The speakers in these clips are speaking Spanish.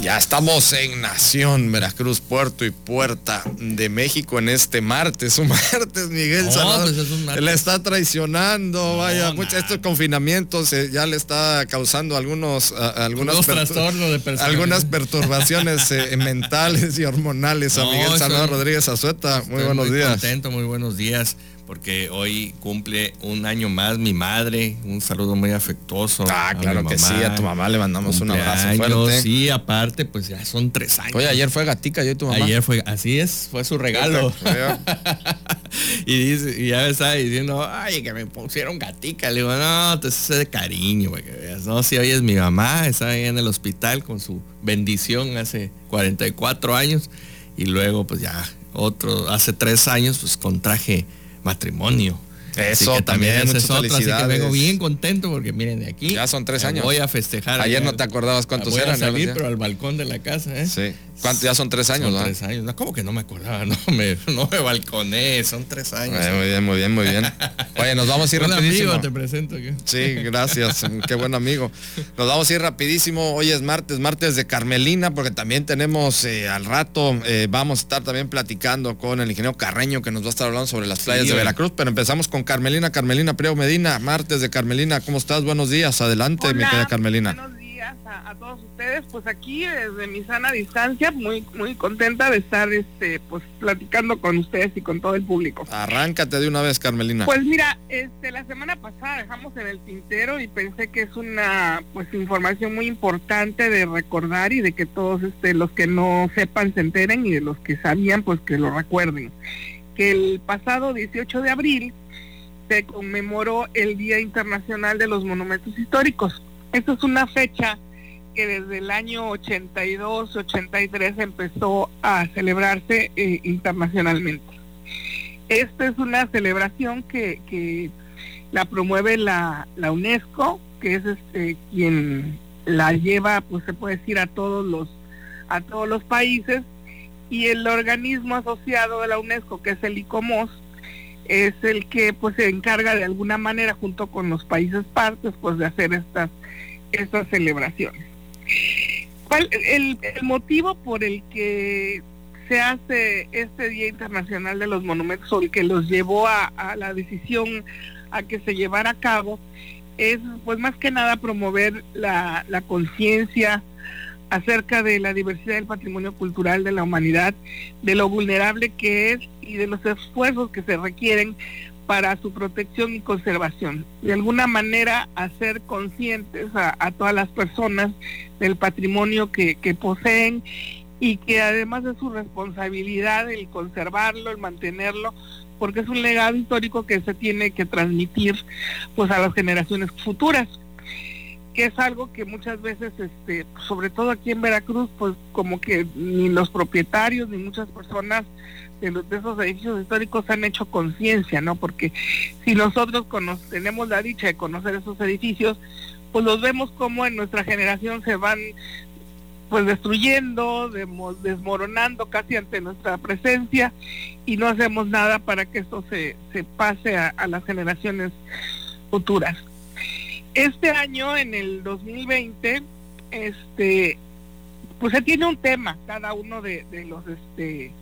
Ya estamos en Nación, Veracruz, Puerto y Puerta de México en este martes. Un martes, Miguel No, Salvador. pues es un martes. Le está traicionando, vaya. mucha- nada. estos confinamientos eh, ya le está causando algunos, a- algunas, pertur- de algunas perturbaciones eh, mentales y hormonales a No, Miguel estoy- Salvador Rodríguez Azueta. Muy buenos muy días. contento, muy buenos días, porque hoy cumple un año más mi madre. Un saludo muy afectuoso. Ah, a claro que sí, a tu mamá le mandamos un abrazo fuerte. Sí, aparte, pues ya son tres años. Oye, ayer fue gatica, yo y tu mamá. Ayer fue, así es, fue su regalo. y, dice, y ya me estaba diciendo, ay, que me pusieron gatica. Le digo, no, entonces es de cariño. No, si hoy es mi mamá, está ahí en el hospital con su bendición hace 44 años. Y luego, pues ya, otro, hace tres años, pues contraje matrimonio. Eso que también, muchas es otra, así que vengo bien contento porque miren, de aquí. Ya son tres años. Voy a festejar. Ayer no te acordabas cuántos Voy eran, pero al balcón de la casa, ¿eh? Sí. ¿Cuánto? Ya son tres años, Son ¿verdad? tres años. No, ¿cómo que no me acordaba? No me, no me balconé, son tres años. Eh, muy bien, muy bien, muy bien. Oye, nos vamos a ir Un rapidísimo. amigo te presento. ¿qué? Sí, gracias. Qué buen amigo. Nos vamos a ir rapidísimo. Hoy es martes, martes de Carmelina, porque también tenemos eh, al rato, eh, vamos a estar también platicando con el ingeniero Carreño, que nos va a estar hablando sobre las playas de oye. Veracruz. Pero empezamos con Carmelina, Carmelina Priego Medina, martes de Carmelina. ¿Cómo estás? Buenos días. Adelante, mi querida Carmelina. Días a, a todos ustedes. Pues aquí desde mi sana distancia, muy muy contenta de estar este pues platicando con ustedes y con todo el público. Arráncate de una vez, Carmelina. Pues mira, este la semana pasada dejamos en el tintero y pensé que es una pues información muy importante de recordar y de que todos este los que no sepan se enteren y de los que sabían pues que lo recuerden. Que el pasado 18 de abril se conmemoró el Día Internacional de los Monumentos Históricos. Esta es una fecha que desde el año 82, 83 empezó a celebrarse eh, internacionalmente. Esta es una celebración que, que la promueve la, la UNESCO, que es este quien la lleva, pues se puede decir a todos los a todos los países y el organismo asociado de la UNESCO, que es el ICOMOS, es el que pues se encarga de alguna manera junto con los países partes pues de hacer estas estas celebraciones. ¿Cuál, el, motivo por el que se hace este Día Internacional de los Monumentos o el que los llevó a, la decisión a que se llevara a cabo es pues más que nada promover la conciencia acerca de la diversidad del patrimonio cultural de la humanidad, de lo vulnerable que es y de los esfuerzos que se requieren para su protección y conservación. De alguna manera hacer conscientes a, todas las personas del patrimonio que, que poseen y que además es su responsabilidad el conservarlo, el mantenerlo, porque es un legado histórico que se tiene que transmitir pues a las generaciones futuras que es algo que muchas veces este sobre todo aquí en Veracruz pues como que ni los propietarios ni muchas personas de, los, de esos edificios históricos han hecho conciencia, ¿no? Porque si nosotros tenemos la dicha de conocer esos edificios, pues los vemos como en nuestra generación se van pues destruyendo, desmoronando casi ante nuestra presencia y no hacemos nada para que esto se, se pase a las generaciones futuras. Este año, en el 2020, este, pues se tiene un tema cada uno de, los este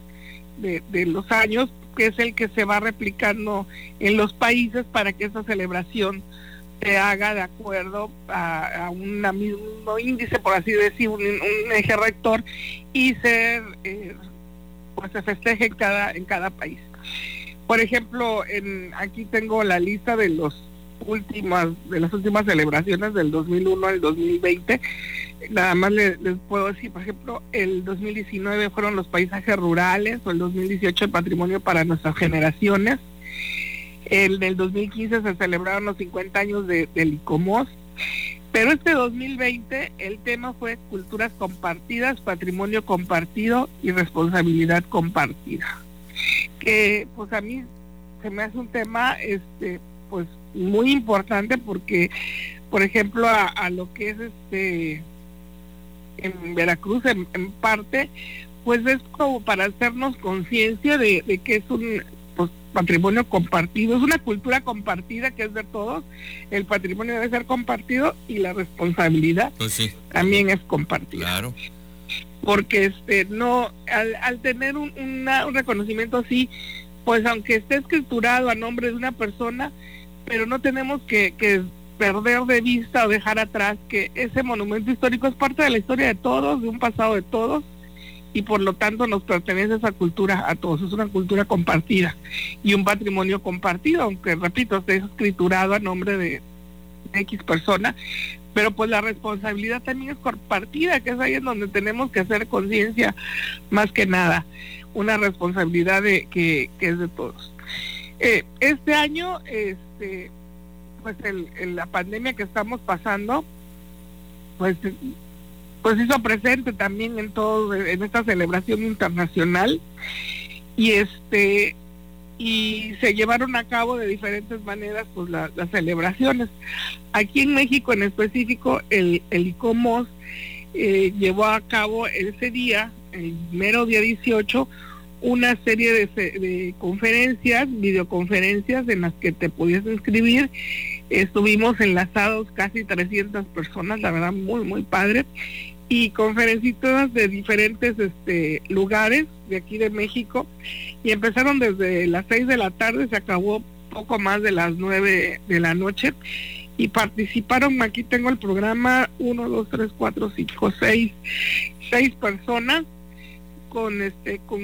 de, los años que es el que se va replicando en los países para que esa celebración se haga de acuerdo a, a un mismo índice, por así decir, un, un eje rector y se eh, pues se festeje en cada en cada país. Por ejemplo, en aquí tengo la lista de los últimas de las últimas celebraciones del 2001 al 2020 nada más le- les, puedo decir por ejemplo el 2019 fueron los paisajes rurales o el 2018 el patrimonio para nuestras generaciones el del 2015 se celebraron los 50 años de, del ICOMOS pero este 2020 el tema fue culturas compartidas patrimonio compartido y responsabilidad compartida que pues a mí se me hace un tema este pues muy importante porque por ejemplo a, lo que es este en Veracruz en, parte pues es como para hacernos conciencia de, de, que es un pues, patrimonio compartido, es una cultura compartida que es de todos, el patrimonio debe ser compartido y la responsabilidad pues también es compartida. Claro. Porque este no al, tener un, un reconocimiento así, pues aunque esté escriturado a nombre de una persona, pero no tenemos que, perder de vista o dejar atrás que ese monumento histórico es parte de la historia de todos, de un pasado de todos, y por lo tanto nos pertenece esa cultura a todos, es una cultura compartida y un patrimonio compartido, aunque repito, esté escriturado a nombre de X persona, pero pues la responsabilidad también es compartida, que es ahí en donde tenemos que hacer conciencia más que nada, una responsabilidad de, que, es de todos. Eh, este año, este, pues el, la pandemia que estamos pasando, pues pues hizo presente también en todo en esta celebración internacional. Y este y se llevaron a cabo de diferentes maneras pues las celebraciones. Aquí en México en específico el el ICOMOS eh, llevó a cabo ese día el mero día 18 una serie de, de conferencias videoconferencias en las que te podías inscribir. Estuvimos enlazados casi 300 personas, la verdad muy, muy padre, y conferencistas de diferentes este, lugares de aquí de México. Y empezaron desde las 6 de la tarde, se acabó poco más de las 9 de la noche. Y participaron, aquí tengo el programa, 1, 2, 3, 4, 5, 6, 6 personas con este con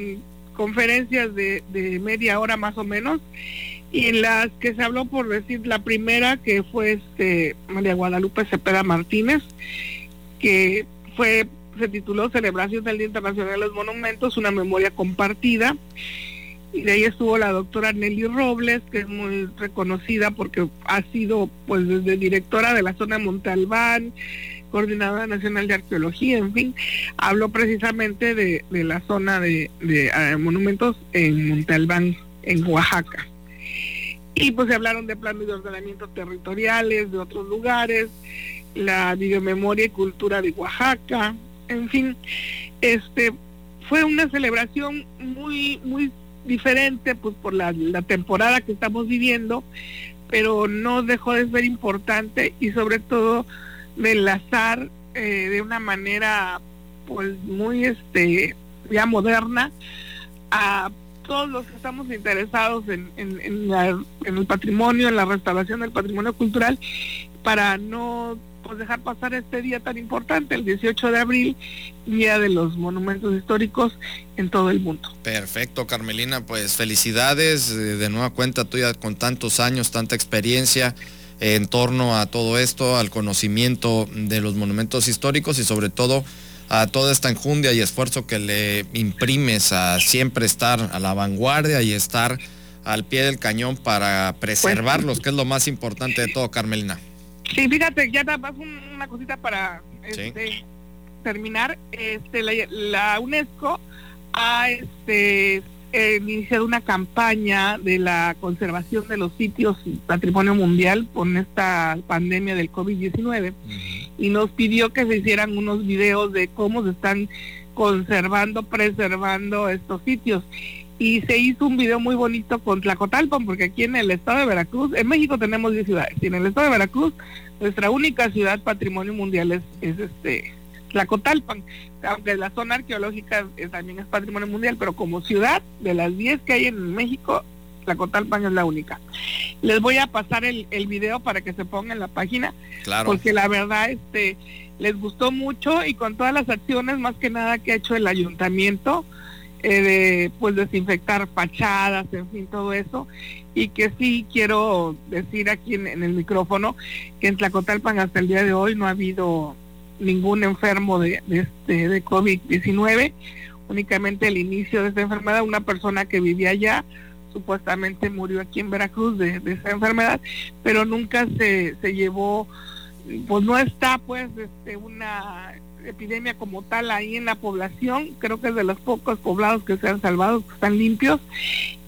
conferencias de, de media hora más o menos y en las que se habló por decir la primera que fue este María Guadalupe Cepeda Martínez que fue se tituló Celebración del Día Internacional de los Monumentos, una memoria compartida. Y de ahí estuvo la doctora Nelly Robles, que es muy reconocida porque ha sido pues desde directora de la zona de Montalbán, coordinadora nacional de arqueología, en fin, habló precisamente de, la zona de, de eh, monumentos en Montalbán, en Oaxaca. Y pues se hablaron de planes de ordenamiento territoriales de otros lugares, la videomemoria y cultura de Oaxaca, en fin, este fue una celebración muy muy diferente pues por la, temporada que estamos viviendo, pero no dejó de ser importante y sobre todo de enlazar eh, de una manera pues muy este ya moderna a todos los que estamos interesados en, en, en el patrimonio, en la restauración del patrimonio cultural, para no pues dejar pasar este día tan importante, el 18 de abril, Día de los Monumentos Históricos en todo el mundo. Perfecto, Carmelina, pues felicidades eh, de nueva cuenta tuya con tantos años, tanta experiencia en torno a todo esto, al conocimiento de los monumentos históricos y sobre todo a toda esta enjundia y esfuerzo que le imprimes a siempre estar a la vanguardia y estar al pie del cañón para preservarlos, que es lo más importante de todo, Carmelina. Sí, fíjate, ya más una cosita para este, terminar. Este, la, UNESCO ha este, iniciado una campaña de la conservación de los sitios patrimonio mundial con esta pandemia del COVID-19 y nos pidió que se hicieran unos videos de cómo se están conservando, preservando estos sitios. Y se hizo un video muy bonito con Tlacotalpan, porque aquí en el estado de Veracruz, en México tenemos 10 ciudades, y en el estado de Veracruz, nuestra única ciudad patrimonio mundial es, es este Tlacotalpan, aunque la zona arqueológica también es patrimonio mundial, pero como ciudad, de las 10 que hay en México, Tlacotalpan es la única. Les voy a pasar el, el video para que se ponga en la página, claro. porque la verdad este les gustó mucho y con todas las acciones más que nada que ha hecho el ayuntamiento, eh, de pues desinfectar fachadas, en fin, todo eso. Y que sí quiero decir aquí en, el micrófono que en Tlacotalpan hasta el día de hoy no ha habido ningún enfermo de, de, este, de COVID-19, únicamente el inicio de esta enfermedad, una persona que vivía allá supuestamente murió aquí en Veracruz de, de esa enfermedad, pero nunca se, se llevó, pues no está pues este una epidemia como tal ahí en la población. Creo que es de los pocos poblados que se han salvado, que están limpios,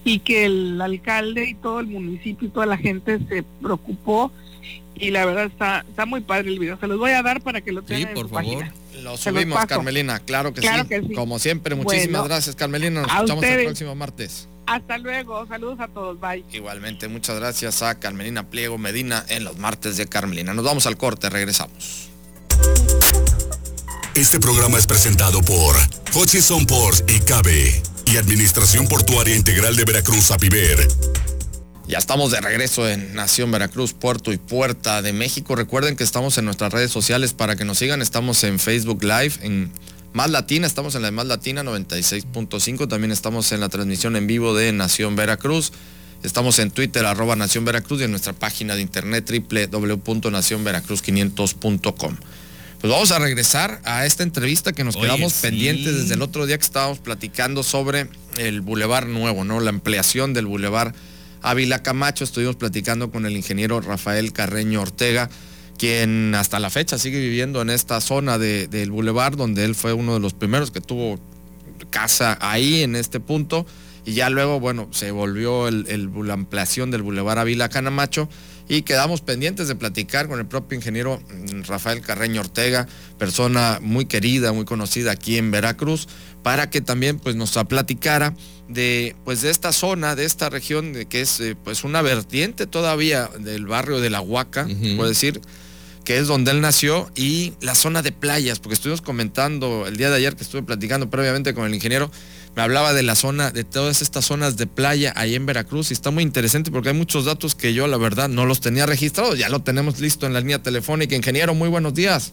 y que el alcalde y todo el municipio y toda la gente se preocupó. Y la verdad está, está muy padre el video. Se los voy a dar para que lo tengan por favor. Lo subimos, Carmelina, claro que, sí. Como siempre, muchísimas gracias, Carmelina. Nos escuchamos el próximo martes. Hasta luego, saludos a todos, bye. Igualmente, muchas gracias a Carmelina Pliego Medina en los martes de Carmelina. Nos vamos al corte, regresamos. Este programa es presentado por Hutchison Ports y Cabe y Administración Portuaria Integral de Veracruz, APIVER. Ya estamos de regreso en Nación Veracruz, Puerto y Puerta de México. Recuerden que estamos en nuestras redes sociales para que nos sigan. Estamos en Facebook Live, en Más Latina, estamos en la de Más Latina 96.5. También estamos en la transmisión en vivo de Nación Veracruz. Estamos en Twitter, arroba Nación Veracruz y en nuestra página de internet www.nacionveracruz500.com. Pues vamos a regresar a esta entrevista que nos quedamos pendientes desde el otro día que estábamos platicando sobre el Boulevard Nuevo, ¿no? La ampliación del Boulevard Ávila Camacho. Estuvimos platicando con el ingeniero Rafael Carreño Ortega, quien hasta la fecha sigue viviendo en esta zona del Boulevard, donde él fue uno de los primeros que tuvo casa ahí en este punto. Y ya luego, bueno, se volvió la ampliación del Boulevard Ávila Camacho y quedamos pendientes de platicar con el propio ingeniero mm, Rafael Carreño Ortega, persona muy querida, muy conocida aquí en Veracruz, para que también pues nos platicara de pues de esta zona, de esta región de que es eh, pues una vertiente todavía del barrio de la Huaca, puedo decir, que es donde él nació, y la zona de playas, porque estuvimos comentando el día de ayer que estuve platicando previamente con el ingeniero, me hablaba de la zona, de todas estas zonas de playa ahí en Veracruz y está muy interesante porque hay muchos datos que yo la verdad no los tenía registrados, ya lo tenemos listo en la línea telefónica. Ingeniero, muy buenos días.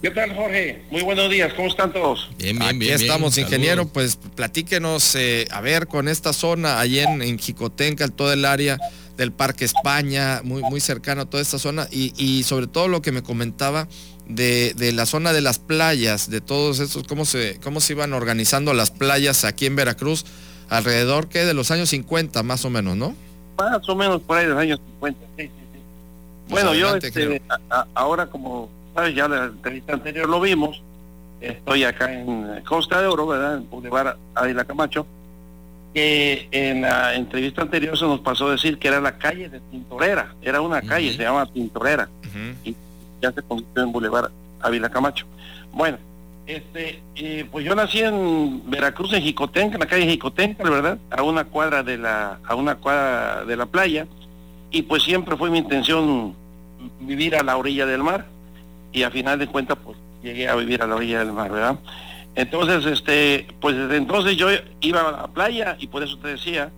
¿Qué tal, Jorge? Muy buenos días, ¿cómo están todos? Bien, bien, Aquí estamos, ingeniero, pues platíquenos, eh, a ver, con esta zona, ahí en, en Jicotenca, todo el área del Parque España, muy, muy cercano a toda esta zona, y, y sobre todo lo que me comentaba de, la zona de las playas, de todos estos, cómo se, cómo se iban organizando las playas aquí en Veracruz, alrededor que de los años 50 más o menos, ¿no? Más o menos por ahí de los años 50, sí, sí, sí. bueno, yo este, ahora como sabes, ya la entrevista anterior lo vimos, estoy acá en Costa de Oro, ¿verdad? En Boulevard Adila Camacho, que en la entrevista anterior se nos pasó a decir que era la calle de Tintorera, era una calle, se llama Tintorera ya se convirtió en Boulevard Ávila Camacho. Bueno, este, eh, pues yo nací en Veracruz, en Jicotenca, en la calle Jicotenca, ¿verdad? A una cuadra de la, a una cuadra de la playa, y pues siempre fue mi intención vivir a la orilla del mar, y a final de cuentas, pues llegué a vivir a la orilla del mar, ¿verdad? Entonces, este, pues desde entonces yo iba a la playa, y por eso te decía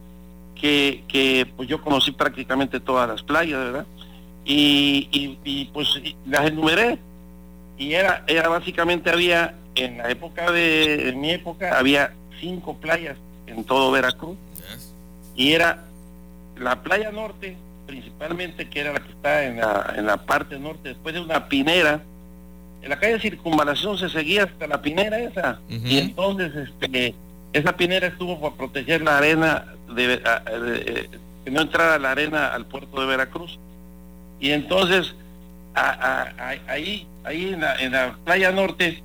que, que pues yo conocí prácticamente todas las playas, ¿verdad? Y, y, pues las enumeré. Y era, era básicamente había en la época de en mi época había cinco playas en todo Veracruz. Y era la playa norte principalmente que era la que está en la, en la parte norte después de una pinera. En la calle Circunvalación se seguía hasta la pinera esa. Y entonces este esa pinera estuvo para proteger la arena de, de, que no entrara la arena al puerto de Veracruz y entonces ahí, ahí en la, playa norte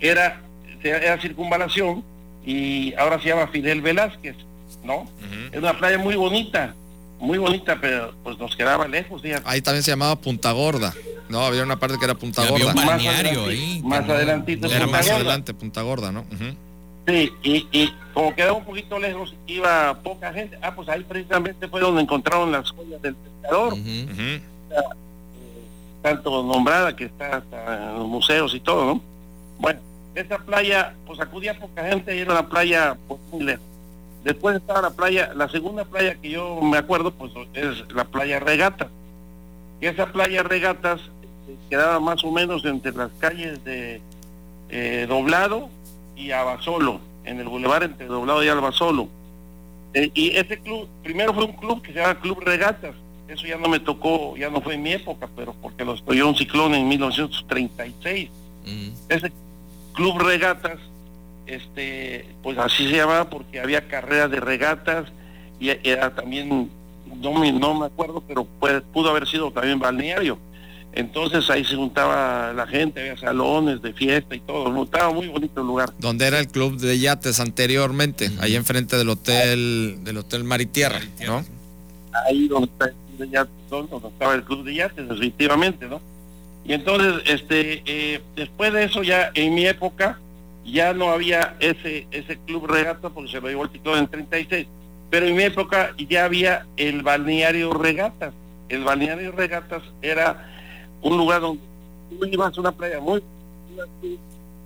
era, era circunvalación y ahora se llama Fidel Velázquez, ¿no? Es una playa muy bonita, muy bonita, pero pues nos quedaba lejos. Ahí también se llamaba Punta Gorda, ¿no? Había una parte que era Punta Gorda. más ahí. Más adelantito. Era más adelante, Punta Gorda, ¿no? Sí, y, como quedaba un poquito lejos, iba poca gente. Ah, pues ahí precisamente fue donde encontraron las joyas del pescador tanto nombrada que está hasta en los museos y todo, ¿no? Bueno, esa playa, pues acudía poca gente y era una playa pues, muy lejos. Después estaba la playa, la segunda playa que yo me acuerdo, pues es la playa Regatas. Y esa playa Regatas eh, quedaba más o menos entre las calles de eh, Doblado y Abasolo, en el bulevar entre Doblado y Albasolo. Eh, y ese club, primero fue un club que se llama Club Regatas, eso ya no me tocó, ya no fue en mi época, pero porque lo estudió un ciclón en 1936. Ese club regatas, este, pues así se llamaba porque había carreras de regatas y era también, no me, no me acuerdo, pero pudo haber sido también balneario. Entonces ahí se juntaba la gente, había salones de fiesta y todo, estaba muy bonito el lugar. Donde era el club de yates anteriormente, ahí enfrente del hotel, del hotel Maritierra, ¿no? Ahí donde está de yates, donde estaba el club de yates, definitivamente, ¿no? Y entonces, este, eh, después de eso ya en mi época ya no había ese ese club regata porque se lo llevó el título en 36, pero en mi época ya había el balneario regatas. El balneario regatas era un lugar donde tú ibas a una playa muy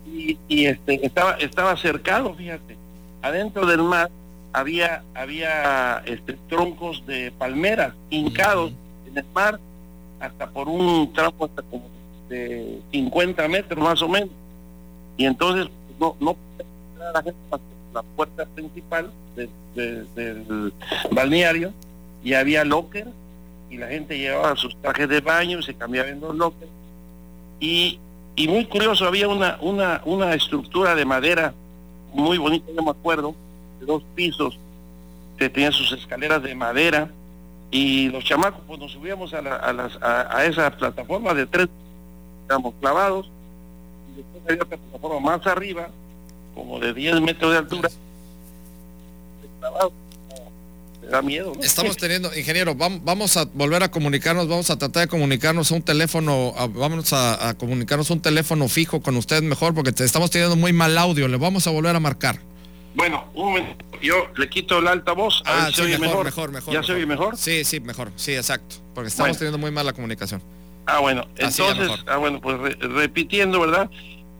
y, y este estaba estaba cercado, fíjate. Adentro del mar había había este troncos de palmeras hincados en el mar hasta por un tramo hasta como de 50 metros más o menos. Y entonces no, no la gente la puerta principal del balneario y había locker y la gente llevaba sus trajes de baño y se cambiaba en los lockers. Y, y muy curioso, había una, una, una estructura de madera muy bonita, no me acuerdo, dos pisos, que tenía sus escaleras de madera y los chamacos pues nos subíamos a, a, las, a, esa plataforma de tres, estamos clavados, y después había otra plataforma más arriba, como de 10 metros de altura, da miedo. Estamos teniendo, ingeniero, vamos, a volver a comunicarnos, vamos a tratar de comunicarnos a un teléfono, vamos a, comunicarnos un teléfono fijo con usted mejor, porque estamos teniendo muy mal audio, le vamos a volver a marcar. Bueno, un momento. Yo le quito el altavoz. Ah, sí, mejor, mejor, mejor, ¿Ya se oye mejor? Sí, sí, mejor. Sí, exacto. Porque estamos teniendo muy mala comunicación. Ah, bueno. Entonces, ah, bueno, pues repitiendo, ¿verdad?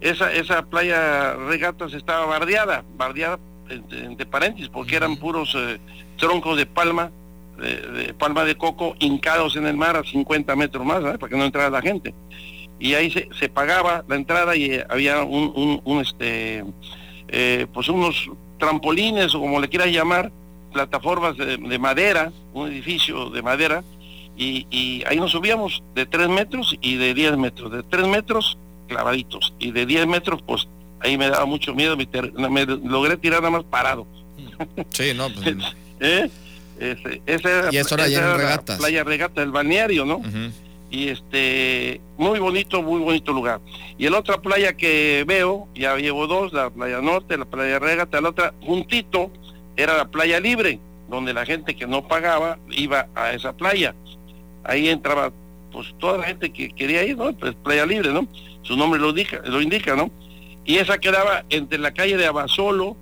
Esa, esa playa regatas estaba bardeada, bardeada entre, paréntesis, porque eran puros eh, troncos de palma, de, palma de coco hincados en el mar a 50 metros más, para que no entrara la gente. Y ahí se, se pagaba la entrada y eh, había un, un este eh, pues unos trampolines o como le quieras llamar, plataformas de, madera, un edificio de madera, y, ahí nos subíamos de 3 metros y de 10 metros, de 3 metros clavaditos, y de 10 metros, pues ahí me daba mucho miedo, me, logré tirar nada más parado. Sí, no, pues... ¿Eh? Ese, y eso era, regatas. playa regata del balneario, ¿no? Y este muy bonito, muy bonito lugar. Y la otra playa que veo, ya llevo dos, la playa norte, la playa regata, la otra juntito era la playa libre, donde la gente que no pagaba iba a esa playa. Ahí entraba pues toda la gente que quería ir, ¿no? Pues playa libre, ¿no? Su nombre lo indica, lo indica, ¿no? Y esa quedaba entre la calle de Abasolo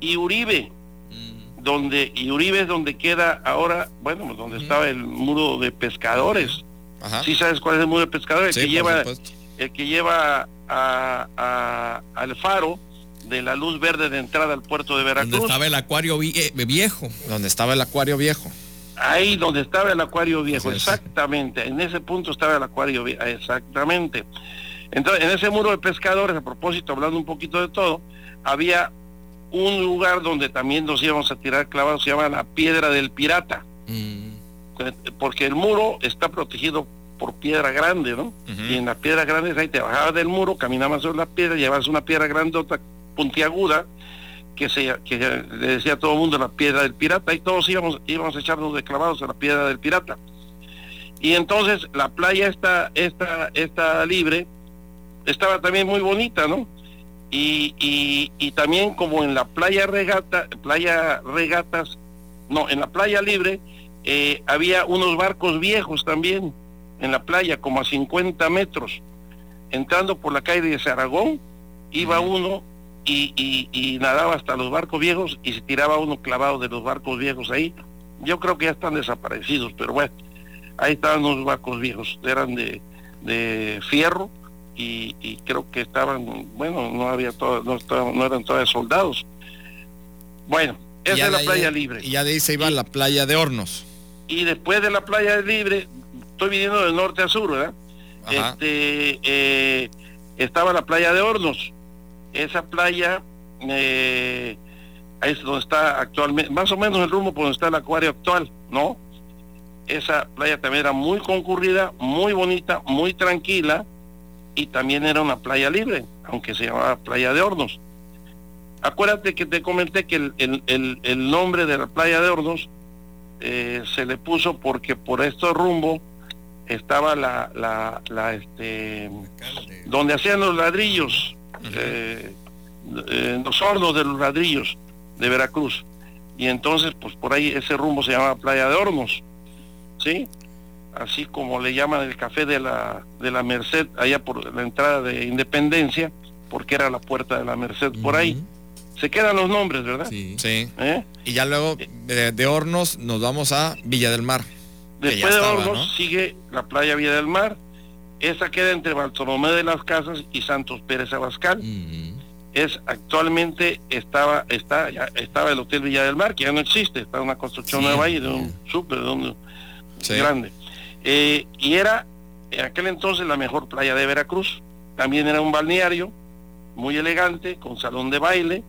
y Uribe, mm. donde y Uribe es donde queda ahora, bueno, donde estaba el muro de pescadores si sabes cuál es el muro de pescadores, el que lleva, el que lleva a, al faro de la luz verde de entrada al puerto de Veracruz. Donde estaba el acuario eh, viejo. Donde estaba el acuario viejo. Ahí donde estaba el acuario viejo, exactamente. En ese punto estaba el acuario viejo, exactamente. Entonces, en ese muro de pescadores, a propósito, hablando un poquito de todo, había un lugar donde también nos íbamos a tirar clavados, se llama la Piedra del Pirata. Mm porque el muro está protegido por piedra grande, ¿no? Y en las piedras grandes ahí te bajabas del muro, caminabas sobre la piedra, llevabas una piedra grandota, puntiaguda, que se que le decía a todo el mundo la piedra del pirata, y todos íbamos, íbamos a echarnos de clavados a la piedra del pirata. Y entonces la playa está, esta, esta libre, estaba también muy bonita, ¿no? Y, y, y también como en la playa regata, playa regatas, no, en la playa libre, eh, había unos barcos viejos también en la playa, como a 50 metros. Entrando por la calle de Zaragón, iba uno y, nadaba hasta los barcos viejos y se tiraba uno clavado de los barcos viejos ahí. Yo creo que ya están desaparecidos, pero bueno, ahí estaban los barcos viejos, eran de, de fierro y, creo que estaban, bueno, no había todo, no, no eran todos soldados. Bueno, esa es la playa libre. Y ya de ahí se iba a la playa de Hornos y después de la playa libre, estoy viniendo de norte a sur, ¿verdad? Este, eh, estaba la playa de Hornos. Esa playa eh, es donde está actualmente, más o menos el rumbo por donde está el acuario actual, ¿no? Esa playa también era muy concurrida, muy bonita, muy tranquila y también era una playa libre, aunque se llamaba Playa de Hornos. Acuérdate que te comenté que el, el nombre de la playa de Hornos eh, se le puso porque por estos rumbo estaba la, la, la este, donde hacían los ladrillos, eh, los hornos de los ladrillos de Veracruz. Y entonces, pues por ahí ese rumbo se llama Playa de Hornos, ¿sí? Así como le llaman el café de la, de la Merced, allá por la entrada de Independencia, porque era la puerta de la Merced por ahí. Se quedan los nombres, ¿verdad? Sí. ¿Eh? Y ya luego de, Hornos nos vamos a Villa del Mar. Después de Hornos sigue la playa Villa del Mar. Esa queda entre Bartolomé de las Casas y Santos Pérez Abascal. Es actualmente estaba está ya estaba el Hotel Villa del Mar que ya no existe, está una construcción nueva ahí de un súper grande. Eh, y era en aquel entonces la mejor playa de Veracruz. También era un balneario muy elegante con salón de baile.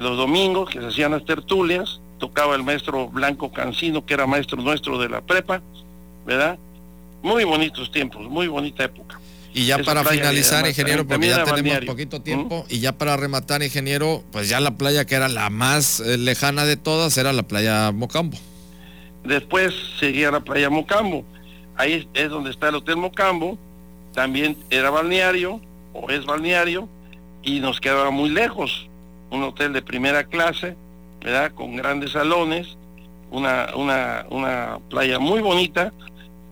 Los domingos que se hacían las tertulias tocaba el maestro Blanco Cancino, que era maestro nuestro de la prepa, ¿verdad? Muy bonitos tiempos, muy bonita época. Y ya para finalizar, ingeniero, porque ya tenemos poquito tiempo, y ya para rematar, ingeniero, pues ya la playa que era la más eh, lejana de todas era la playa Mocambo. Después seguía la playa Mocambo. Ahí es donde está el Hotel Mocambo. También era balneario, o es balneario, y nos quedaba muy lejos. Un hotel de primera clase, ¿verdad? Con grandes salones, una, una, una playa muy bonita,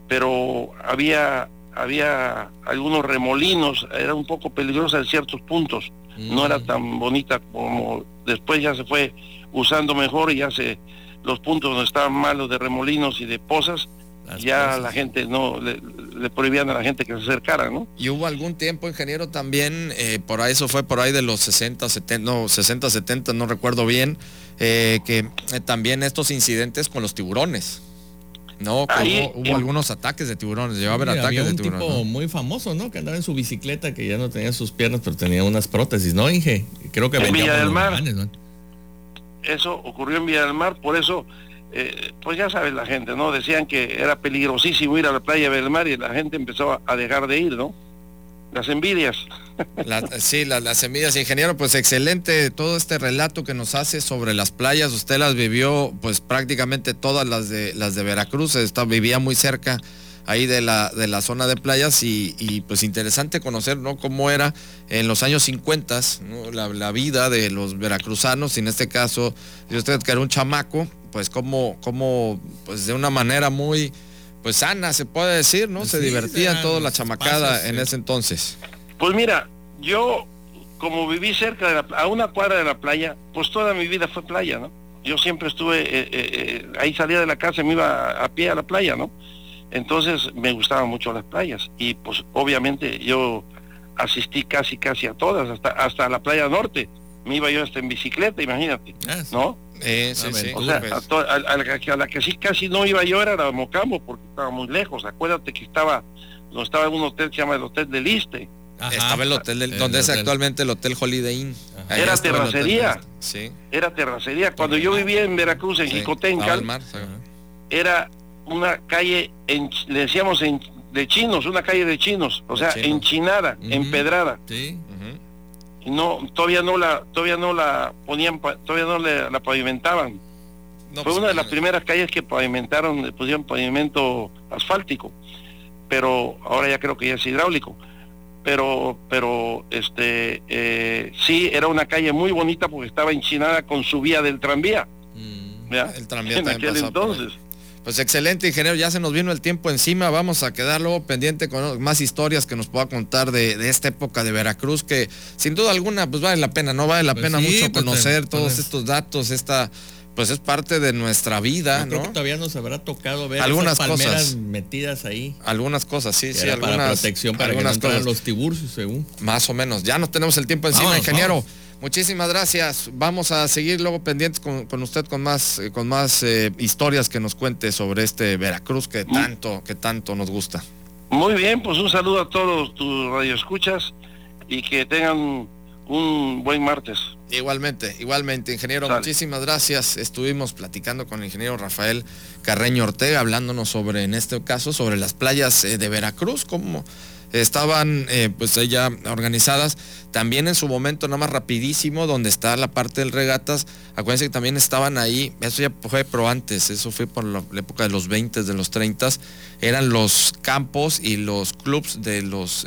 pero había, había algunos remolinos, era un poco peligrosa en ciertos puntos, no era mm. tan bonita como después ya se fue usando mejor y ya se, los puntos donde estaban malos de remolinos y de pozas, ya la gente no le, prohibían a la gente que se acercara, ¿no? Y hubo algún tiempo, ingeniero, también, eh, por ahí eso fue por ahí de los 60, 70, no, 60, 70, no recuerdo bien, eh, que eh, también estos incidentes con los tiburones. No, hubo, algunos ataques de tiburones, llegó a haber ataques de tiburones. Muy famoso, ¿no? Que andaba en su bicicleta, que ya no tenía sus piernas, pero tenía unas prótesis, ¿no, Inge? Creo que en Villa del Mar. Eso ocurrió en Villa del Mar, por eso, eh, pues ya sabes la gente, ¿no? Decían que era peligrosísimo ir a la playa del Mar y la gente empezó a dejar de ir, ¿no? Las envidias. sí, las envidias. Ingeniero, pues excelente todo este relato que nos hace sobre las playas. Usted las vivió, pues prácticamente todas las de las de Veracruz. Está, vivía muy cerca ahí de la, de la zona de playas y, pues interesante conocer ¿no? cómo era en los años 50 la, vida de los veracruzanos y en este caso, de usted que era un chamaco, pues como, como pues de una manera muy pues sana, se puede decir, ¿no? se divertían toda la chamacada en ese entonces. Pues mira, yo como viví cerca de la, a una cuadra de la playa, pues toda mi vida fue playa, ¿no? Yo siempre estuve, eh, eh, eh, ahí salía de la casa y me iba a, pie a la playa, ¿no? Entonces me gustaban mucho las playas y pues obviamente yo asistí casi casi a todas, hasta, hasta la playa norte. Me iba yo hasta en bicicleta, imagínate, ah, ¿no? Eh, sí, sí, o sea, a, la, que sí casi no iba yo era la Mocambo porque estaba muy lejos. Acuérdate que estaba, no estaba en un hotel que se llama el Hotel del Liste. estaba el hotel donde es actualmente el Hotel Holiday Inn. Era terracería. Sí. Era terracería. Cuando yo vivía en Veracruz, en Jicotencal, era una calle, en, le decíamos de chinos, una calle de chinos, o sea, enchinada, empedrada. Sí. No todavía no la todavía no la ponían todavía no la pavimentaban. Fue pues, una de las primeras calles que pavimentaron pusieron pavimento asfáltico pero ahora ya creo que ya es hidráulico. Pero pero este eh, sí era una calle muy bonita porque estaba enchinada con su vía del tranvía. Mm, el tranvía en aquel entonces pues excelente, ingeniero. Ya se nos vino el tiempo encima. Vamos a quedar luego pendiente con más historias que nos pueda contar de, esta época de Veracruz, que sin duda alguna, pues vale la pena, ¿no? Vale la pues pena mucho pues, conocer todos estos datos, esta pues es parte de nuestra vida, ¿no? todavía nos habrá tocado ver algunas cosas metidas ahí. Algunas cosas, sí, sí, algunas para protección para algunas que no los tiburcios, según. Más o menos. Ya no tenemos el tiempo encima, ingeniero. Muchísimas gracias. Vamos a seguir luego pendientes con, usted con más, eh, con más eh, historias que nos cuente sobre este Veracruz que tanto, que tanto nos gusta. Muy bien, pues un saludo a todos tus radioescuchas y que tengan un buen martes. Igualmente, igualmente, ingeniero, muchísimas gracias. Estuvimos platicando con el ingeniero Rafael Carreño Ortega, hablándonos sobre, en este caso, sobre las playas eh, de Veracruz, como estaban eh, pues ya organizadas. También en su momento, nada más rapidísimo, donde está la parte del regatas, acuérdense que también estaban ahí, eso ya fue pro antes, eso fue por la, época de los 20, de los 30, eran los campos y los clubs de los,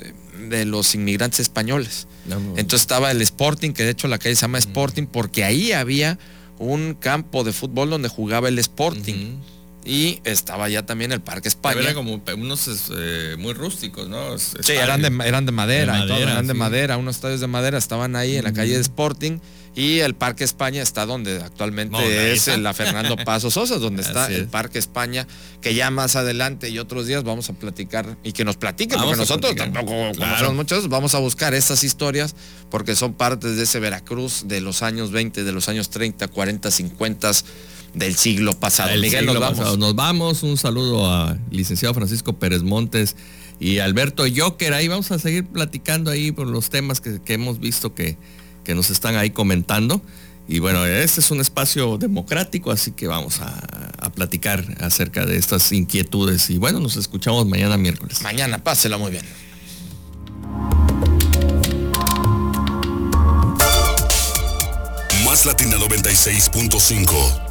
de los inmigrantes españoles. Entonces estaba el Sporting, que de hecho la calle se llama Sporting, porque ahí había un campo de fútbol donde jugaba el Sporting. Y estaba ya también el Parque España. Eran como unos eh, muy rústicos, ¿no? Sí, eran de, eran de madera, eran de madera, unos estadios de madera estaban ahí en la calle de Sporting y el Parque España está donde actualmente es la Fernando Paso Sosa, donde está el Parque España, que ya más adelante y otros días vamos a platicar y que nos platiquen, porque nosotros tampoco conocemos muchos, vamos a buscar estas historias porque son partes de ese Veracruz de los años 20, de los años 30, 40, 50 del siglo pasado. Miguel, nos vamos. Nos vamos. Un saludo a licenciado Francisco Pérez Montes y Alberto Joker. Ahí vamos a seguir platicando ahí por los temas que, hemos visto que, que, nos están ahí comentando. Y bueno, este es un espacio democrático, así que vamos a, a, platicar acerca de estas inquietudes. Y bueno, nos escuchamos mañana miércoles. Mañana, pásela muy bien. Más Latina 96.5